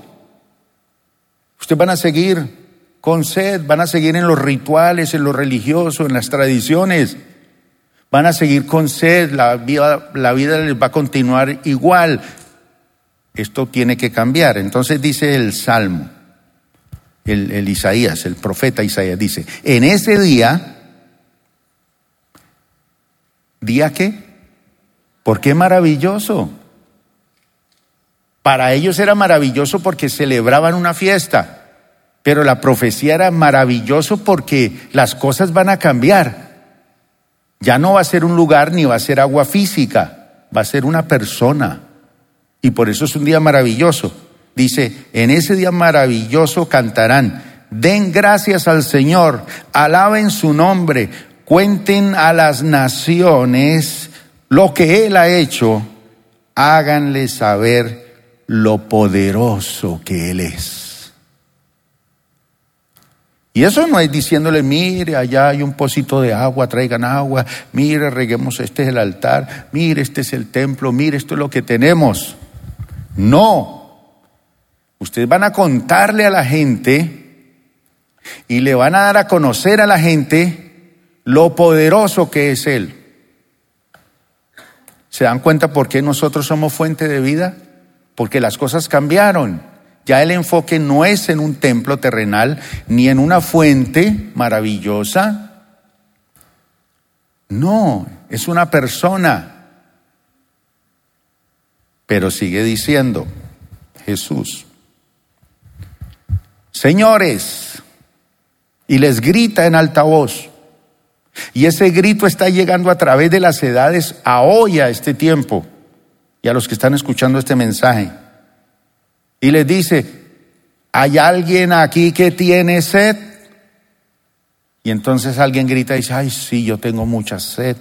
Ustedes van a seguir con sed, van a seguir en los rituales, en lo religioso, en las tradiciones. Van a seguir con sed, la vida, la vida les va a continuar igual. Esto tiene que cambiar. Entonces dice el Salmo el, Isaías, el profeta Isaías, dice, en ese día, ¿día qué? ¿Por qué maravilloso? Para ellos era maravilloso porque celebraban una fiesta, pero la profecía era maravilloso porque las cosas van a cambiar. Ya no va a ser un lugar ni va a ser agua física, va a ser una persona. Y por eso es un día maravilloso. Dice, en ese día maravilloso cantarán, den gracias al Señor, alaben su nombre, cuenten a las naciones lo que Él ha hecho, háganle saber lo poderoso que Él es. Y eso no es diciéndole, mire, allá hay un pocito de agua, traigan agua, mire, reguemos, este es el altar, mire, este es el templo, mire, esto es lo que tenemos. No, Ustedes van a contarle a la gente y le van a dar a conocer a la gente lo poderoso que es Él. ¿Se dan cuenta por qué nosotros somos fuente de vida? Porque las cosas cambiaron. Ya el enfoque no es en un templo terrenal ni en una fuente maravillosa. No, es una persona. Pero sigue diciendo Jesús, señores, y les grita en alta voz. Y ese grito está llegando a través de las edades a hoy, a este tiempo, y a los que están escuchando este mensaje. Y les dice, ¿hay alguien aquí que tiene sed? Y entonces alguien grita y dice, ay, sí, yo tengo mucha sed.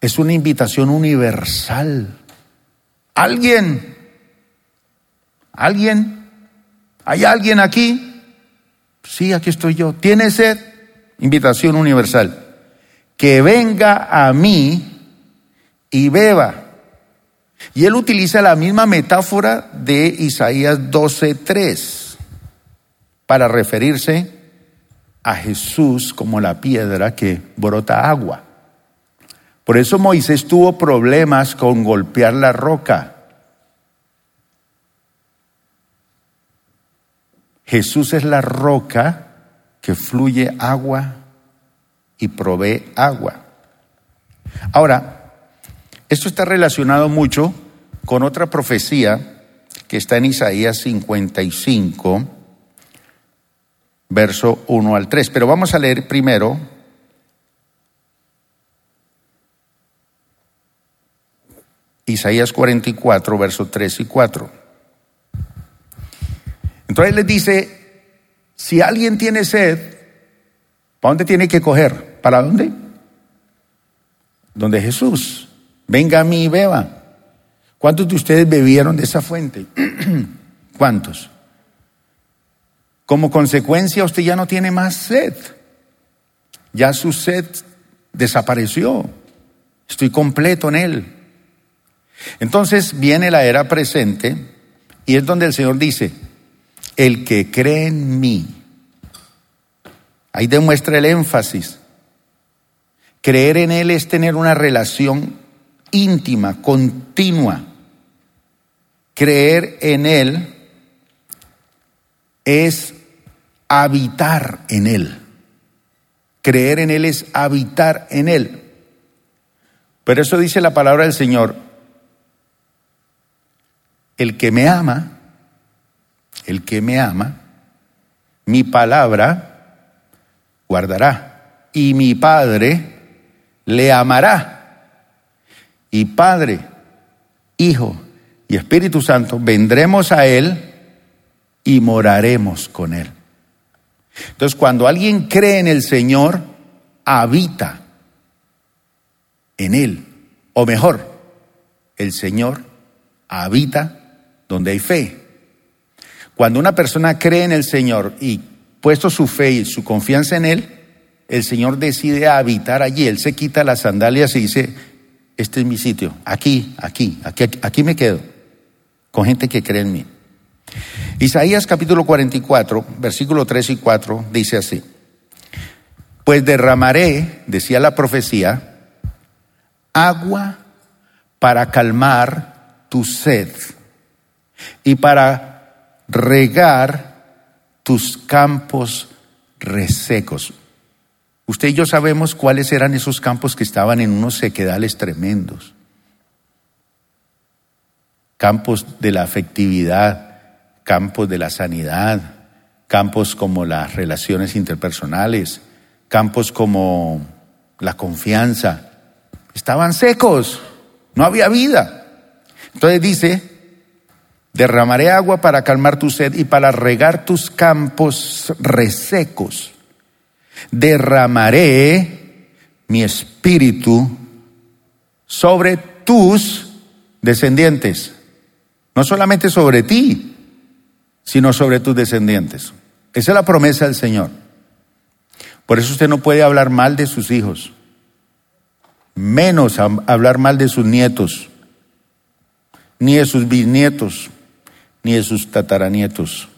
Es una invitación universal. ¿Alguien? ¿Alguien? ¿Hay alguien aquí? Sí, aquí estoy yo. ¿Tiene sed? Invitación universal. Que venga a mí y beba. Y él utiliza la misma metáfora de Isaías 12:3 para referirse a Jesús como la piedra que brota agua. Por eso Moisés tuvo problemas con golpear la roca. Jesús es la roca que fluye agua y provee agua. Ahora, esto está relacionado mucho con otra profecía que está en Isaías 55, verso 1 al 3. Pero vamos a leer primero Isaías 44, verso 3 y 4. Entonces les dice, si alguien tiene sed, ¿para dónde tiene que coger? ¿Para dónde? Donde Jesús. Venga a mí y beba. ¿Cuántos de ustedes bebieron de esa fuente? ¿Cuántos? Como consecuencia usted ya no tiene más sed. Ya su sed desapareció. Estoy completo en él. Entonces viene la era presente y es donde el Señor dice, el que cree en mí, ahí demuestra el énfasis. Creer en Él es tener una relación íntima, continua. Creer en Él es habitar en Él. Creer en Él es habitar en Él. Pero eso dice la palabra del Señor, el que me ama, el que me ama, mi palabra guardará y mi Padre le amará. Y Padre, Hijo y Espíritu Santo, vendremos a Él y moraremos con Él. Entonces, cuando alguien cree en el Señor, habita en Él. O mejor, el Señor habita donde hay fe. Cuando una persona cree en el Señor y puesto su fe y su confianza en Él, el Señor decide habitar allí. Él se quita las sandalias y dice, este es mi sitio, aquí, aquí, aquí, aquí me quedo, con gente que cree en mí. Isaías capítulo 44, versículo 3 y 4 dice así, pues derramaré, decía la profecía, agua para calmar tu sed y para regar tus campos resecos. Usted y yo sabemos cuáles eran esos campos que estaban en unos sequedales tremendos. Campos de la afectividad, campos de la sanidad, campos como las relaciones interpersonales, campos como la confianza. Estaban secos, no había vida. Entonces dice, Derramaré agua para calmar tu sed y para regar tus campos resecos. Derramaré mi espíritu sobre tus descendientes. No solamente sobre ti, sino sobre tus descendientes. Esa es la promesa del Señor. Por eso usted no puede hablar mal de sus hijos, menos hablar mal de sus nietos, ni de sus bisnietos ni de sus tataranietos.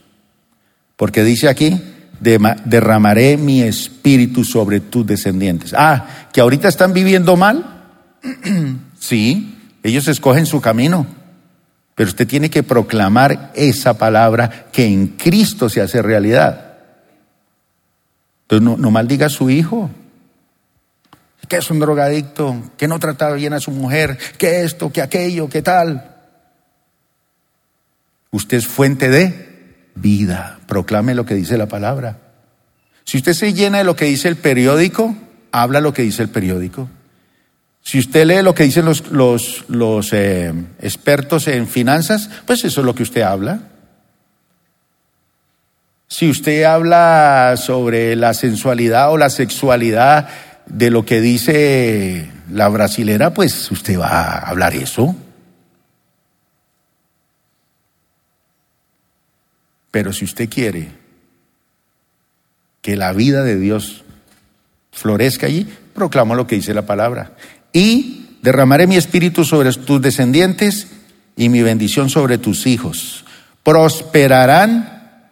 Porque dice aquí, derramaré mi espíritu sobre tus descendientes. Ah, que ahorita están viviendo mal. sí, ellos escogen su camino. Pero usted tiene que proclamar esa palabra que en Cristo se hace realidad. Entonces no, no maldiga a su hijo. que es un drogadicto, que no trataba bien a su mujer, que esto, que aquello, que tal. Usted es fuente de vida. Proclame lo que dice la palabra. Si usted se llena de lo que dice el periódico, habla lo que dice el periódico. Si usted lee lo que dicen los, los, los eh, expertos en finanzas, pues eso es lo que usted habla. Si usted habla sobre la sensualidad o la sexualidad de lo que dice la brasilera, pues usted va a hablar eso. Pero si usted quiere que la vida de Dios florezca allí, proclamo lo que dice la palabra. Y derramaré mi espíritu sobre tus descendientes y mi bendición sobre tus hijos. Prosperarán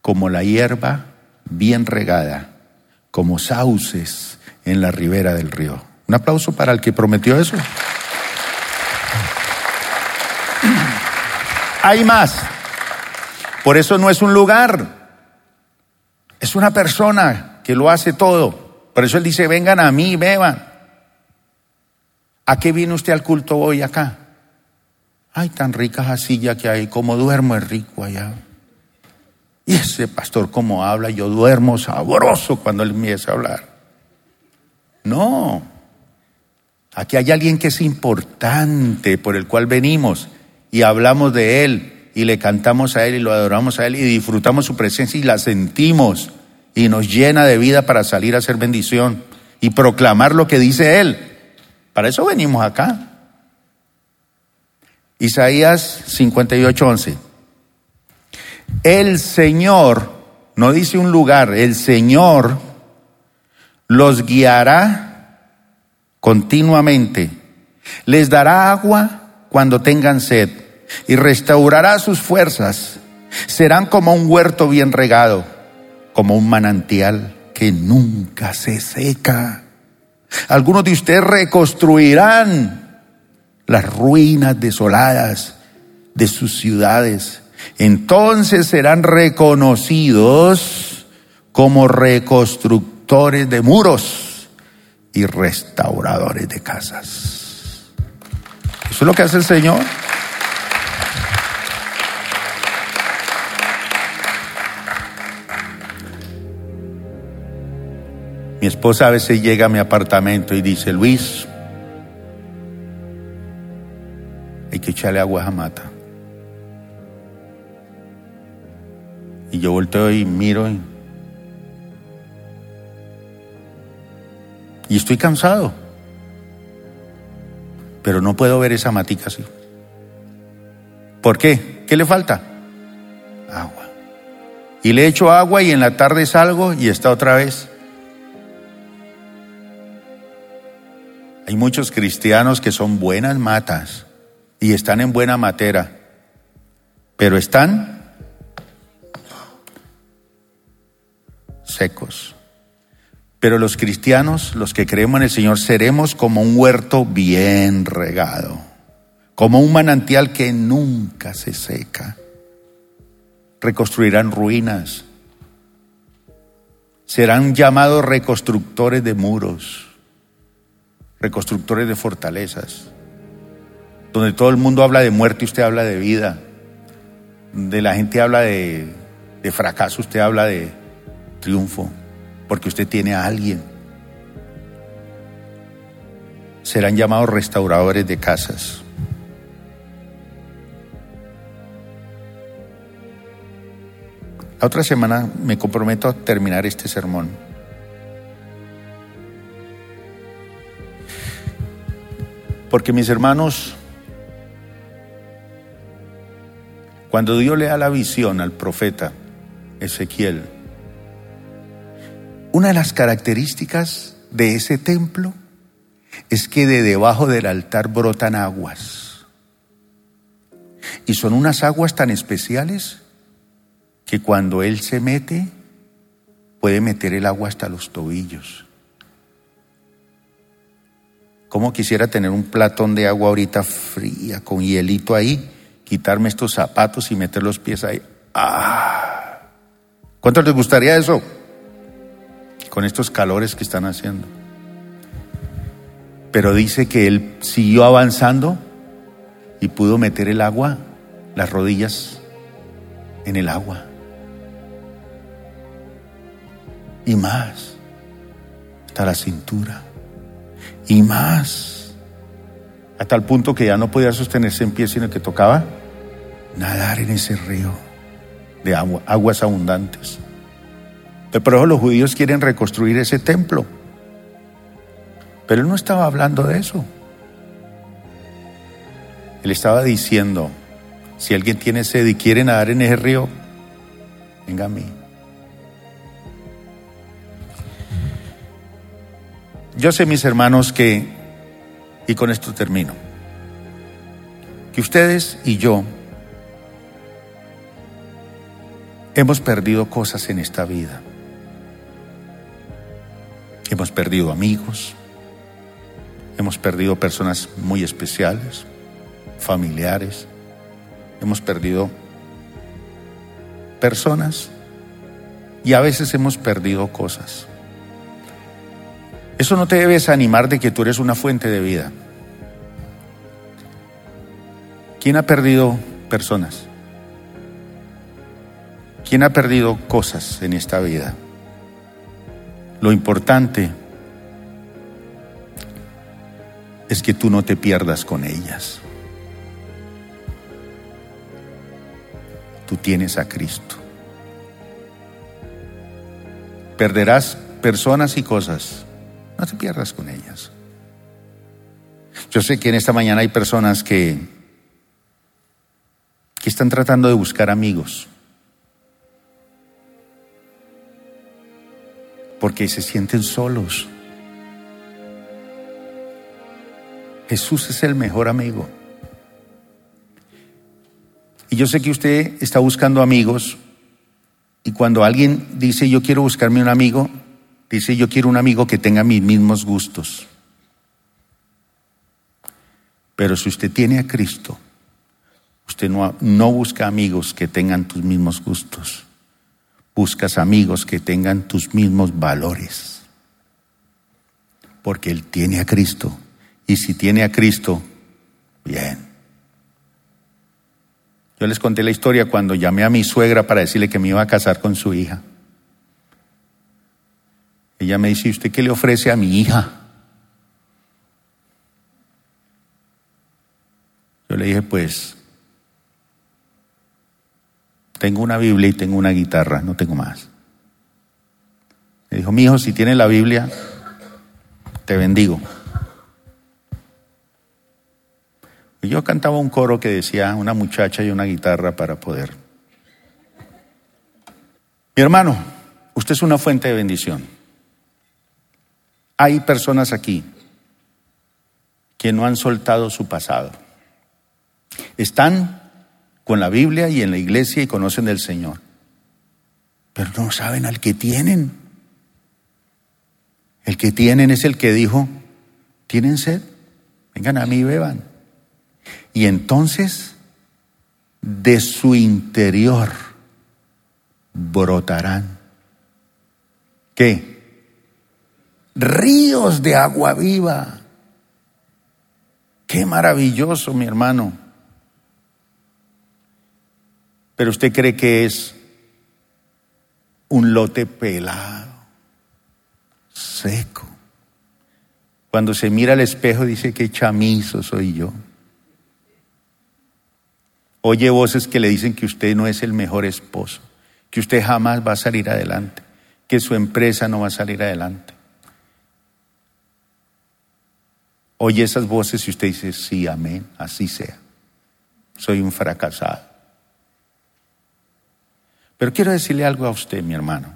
como la hierba bien regada, como sauces en la ribera del río. Un aplauso para el que prometió eso. Hay más. Por eso no es un lugar, es una persona que lo hace todo. Por eso él dice, vengan a mí, beban. ¿A qué viene usted al culto hoy acá? Ay, tan ricas así ya que hay, como duermo es rico allá. Y ese pastor como habla, yo duermo sabroso cuando él empieza a hablar. No, aquí hay alguien que es importante por el cual venimos y hablamos de él y le cantamos a Él y lo adoramos a Él y disfrutamos su presencia y la sentimos y nos llena de vida para salir a hacer bendición y proclamar lo que dice Él. Para eso venimos acá. Isaías 58:11. El Señor, no dice un lugar, el Señor los guiará continuamente, les dará agua cuando tengan sed y restaurará sus fuerzas. Serán como un huerto bien regado, como un manantial que nunca se seca. Algunos de ustedes reconstruirán las ruinas desoladas de sus ciudades. Entonces serán reconocidos como reconstructores de muros y restauradores de casas. Eso es lo que hace el Señor. Mi esposa a veces llega a mi apartamento y dice, Luis, hay que echarle agua a mata. Y yo volteo y miro y, y estoy cansado. Pero no puedo ver esa matica así. ¿Por qué? ¿Qué le falta? Agua. Y le echo agua y en la tarde salgo y está otra vez. Hay muchos cristianos que son buenas matas y están en buena matera, pero están secos. Pero los cristianos, los que creemos en el Señor, seremos como un huerto bien regado, como un manantial que nunca se seca. Reconstruirán ruinas, serán llamados reconstructores de muros reconstructores de fortalezas, donde todo el mundo habla de muerte y usted habla de vida, donde la gente habla de, de fracaso, usted habla de triunfo, porque usted tiene a alguien. Serán llamados restauradores de casas. La otra semana me comprometo a terminar este sermón. Porque mis hermanos, cuando Dios le da la visión al profeta Ezequiel, una de las características de ese templo es que de debajo del altar brotan aguas. Y son unas aguas tan especiales que cuando Él se mete, puede meter el agua hasta los tobillos. ¿Cómo quisiera tener un platón de agua ahorita fría, con hielito ahí, quitarme estos zapatos y meter los pies ahí? ¡Ah! ¿Cuánto les gustaría eso? Con estos calores que están haciendo. Pero dice que él siguió avanzando y pudo meter el agua, las rodillas en el agua. Y más, hasta la cintura. Y más, a tal punto que ya no podía sostenerse en pie, sino que tocaba nadar en ese río de agua, aguas abundantes. Pero los judíos quieren reconstruir ese templo. Pero él no estaba hablando de eso. Él estaba diciendo, si alguien tiene sed y quiere nadar en ese río, venga a mí. Yo sé, mis hermanos, que, y con esto termino, que ustedes y yo hemos perdido cosas en esta vida. Hemos perdido amigos, hemos perdido personas muy especiales, familiares, hemos perdido personas y a veces hemos perdido cosas. Eso no te debe desanimar de que tú eres una fuente de vida. ¿Quién ha perdido personas? ¿Quién ha perdido cosas en esta vida? Lo importante es que tú no te pierdas con ellas. Tú tienes a Cristo. Perderás personas y cosas. No te pierdas con ellas. Yo sé que en esta mañana hay personas que, que están tratando de buscar amigos. porque se sienten solos. Jesús es el mejor amigo. Y yo sé que usted está buscando amigos y cuando alguien dice yo quiero buscarme un amigo, dice yo quiero un amigo que tenga mis mismos gustos. Pero si usted tiene a Cristo, usted no, no busca amigos que tengan tus mismos gustos buscas amigos que tengan tus mismos valores. Porque Él tiene a Cristo. Y si tiene a Cristo, bien. Yo les conté la historia cuando llamé a mi suegra para decirle que me iba a casar con su hija. Ella me dice, ¿usted qué le ofrece a mi hija? Yo le dije, pues tengo una Biblia y tengo una guitarra, no tengo más. Me dijo, mi hijo, si tienes la Biblia, te bendigo. Y yo cantaba un coro que decía una muchacha y una guitarra para poder. Mi hermano, usted es una fuente de bendición. Hay personas aquí que no han soltado su pasado. Están con la Biblia y en la iglesia y conocen del Señor. Pero no saben al que tienen. El que tienen es el que dijo, ¿tienen sed? Vengan a mí y beban. Y entonces de su interior brotarán. ¿Qué? Ríos de agua viva. Qué maravilloso, mi hermano. Pero usted cree que es un lote pelado, seco. Cuando se mira al espejo dice que chamizo soy yo. Oye voces que le dicen que usted no es el mejor esposo, que usted jamás va a salir adelante, que su empresa no va a salir adelante. Oye esas voces y usted dice, sí, amén, así sea. Soy un fracasado. Pero quiero decirle algo a usted, mi hermano.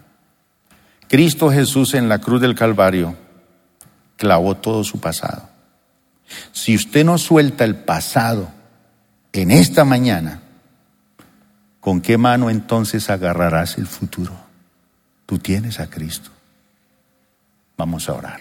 Cristo Jesús en la cruz del Calvario clavó todo su pasado. Si usted no suelta el pasado en esta mañana, ¿con qué mano entonces agarrarás el futuro? Tú tienes a Cristo. Vamos a orar.